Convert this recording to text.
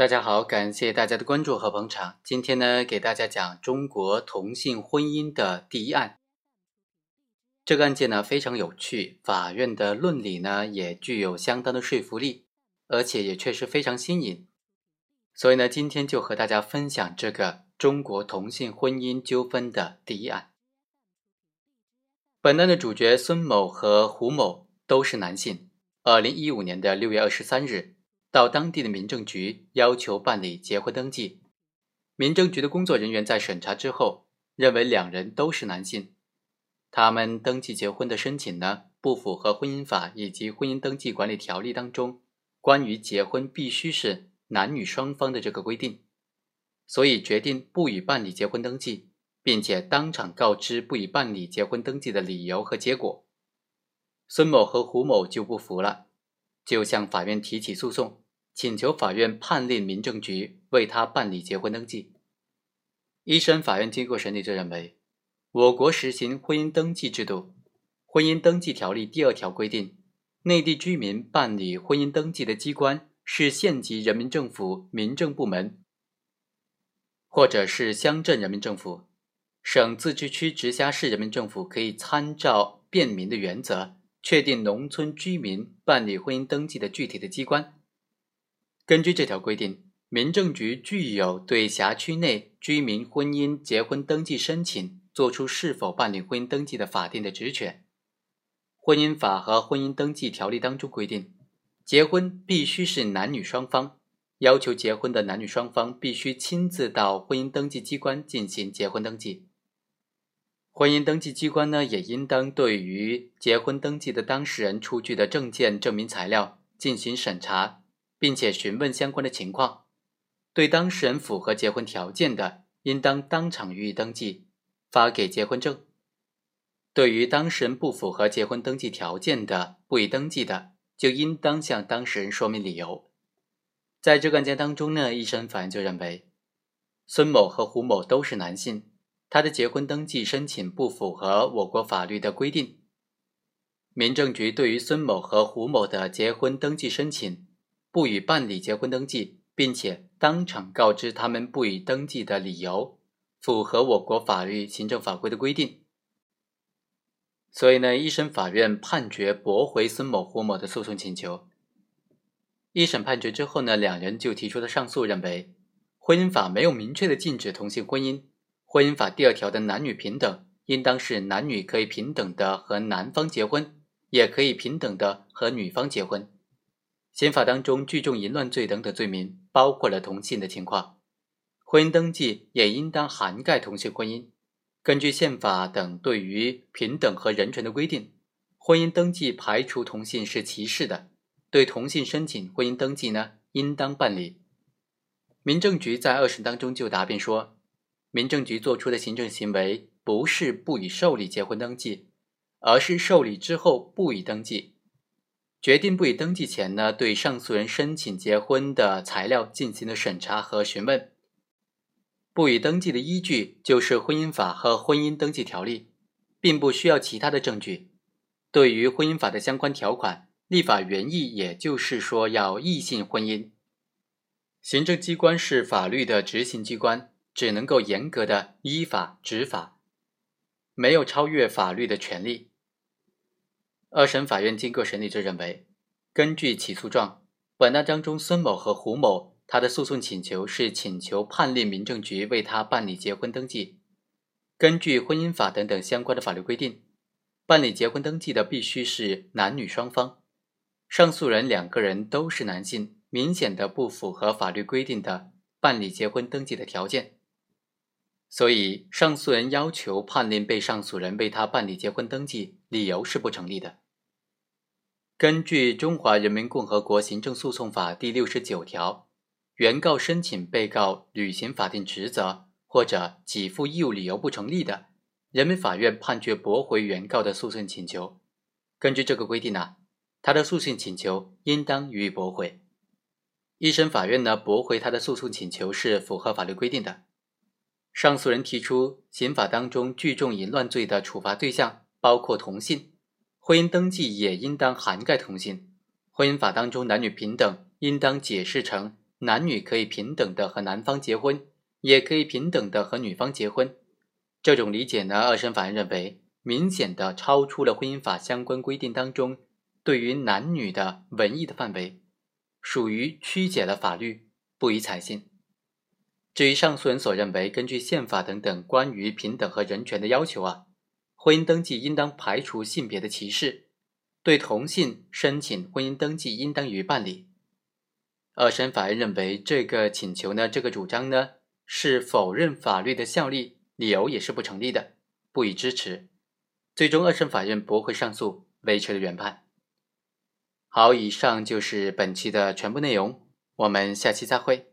大家好，感谢大家的关注和捧场。今天呢，给大家讲中国同性婚姻的第一案。这个案件呢非常有趣，法院的论理呢也具有相当的说服力，而且也确实非常新颖。所以呢，今天就和大家分享这个中国同性婚姻纠纷的第一案。本案的主角孙某和胡某都是男性。二零一五年的六月二十三日，到当地的民政局要求办理结婚登记。民政局的工作人员在审查之后，认为两人都是男性，他们登记结婚的申请呢不符合婚姻法以及婚姻登记管理条例当中关于结婚必须是男女双方的这个规定，所以决定不予办理结婚登记，并且当场告知不予办理结婚登记的理由和结果。孙某和胡某就不服了，就向法院提起诉讼，请求法院判令民政局为他办理结婚登记。一审法院经过审理就认为，我国实行婚姻登记制度，《婚姻登记条例》第二条规定，内地居民办理婚姻登记的机关是县级人民政府民政部门，或者是乡镇人民政府，省、自治区、直辖市人民政府可以参照便民的原则。确定农村居民办理婚姻登记的具体的机关。根据这条规定，民政局具有对辖区内居民婚姻结婚登记申请作出是否办理婚姻登记的法定的职权。婚姻法和婚姻登记条例当中规定，结婚必须是男女双方，要求结婚的男女双方必须亲自到婚姻登记机关进行结婚登记。婚姻登记机关呢，也应当对于结婚登记的当事人出具的证件、证明材料进行审查，并且询问相关的情况。对当事人符合结婚条件的，应当当场予以登记，发给结婚证；对于当事人不符合结婚登记条件的，不予登记的，就应当向当事人说明理由。在这个案件当中呢，一审法院就认为，孙某和胡某都是男性。他的结婚登记申请不符合我国法律的规定。民政局对于孙某和胡某的结婚登记申请不予办理结婚登记，并且当场告知他们不予登记的理由，符合我国法律、行政法规的规定。所以呢，一审法院判决驳回孙某、胡某的诉讼请求。一审判决之后呢，两人就提出了上诉，认为婚姻法没有明确的禁止同性婚姻。婚姻法第二条的男女平等，应当是男女可以平等的和男方结婚，也可以平等的和女方结婚。刑法当中聚众淫乱罪等等罪名，包括了同性的情况，婚姻登记也应当涵盖同性婚姻。根据宪法等对于平等和人权的规定，婚姻登记排除同性是歧视的，对同性申请婚姻登记呢，应当办理。民政局在二审当中就答辩说。民政局作出的行政行为不是不予受理结婚登记，而是受理之后不予登记。决定不予登记前呢，对上诉人申请结婚的材料进行了审查和询问。不予登记的依据就是婚姻法和婚姻登记条例，并不需要其他的证据。对于婚姻法的相关条款，立法原意也就是说要异性婚姻。行政机关是法律的执行机关。只能够严格的依法执法，没有超越法律的权利。二审法院经过审理就认为，根据起诉状，本案当中孙某和胡某他的诉讼请求是请求判令民政局为他办理结婚登记。根据婚姻法等等相关的法律规定，办理结婚登记的必须是男女双方，上诉人两个人都是男性，明显的不符合法律规定的办理结婚登记的条件。所以，上诉人要求判令被上诉人为他办理结婚登记，理由是不成立的。根据《中华人民共和国行政诉讼法》第六十九条，原告申请被告履行法定职责或者给付义务理由不成立的，人民法院判决驳回原告的诉讼请求。根据这个规定呢，他的诉讼请求应当予以驳回。一审法院呢驳回他的诉讼请求是符合法律规定的。上诉人提出，刑法当中聚众淫乱罪的处罚对象包括同性，婚姻登记也应当涵盖同性。婚姻法当中男女平等应当解释成男女可以平等的和男方结婚，也可以平等的和女方结婚。这种理解呢，二审法院认为明显的超出了婚姻法相关规定当中对于男女的文艺的范围，属于曲解了法律，不予采信。至于上诉人所认为，根据宪法等等关于平等和人权的要求啊，婚姻登记应当排除性别的歧视，对同性申请婚姻登记应当予以办理。二审法院认为这个请求呢，这个主张呢是否认法律的效力。理由也是不成立的，不予支持。最终，二审法院驳回上诉，维持了原判。好，以上就是本期的全部内容，我们下期再会。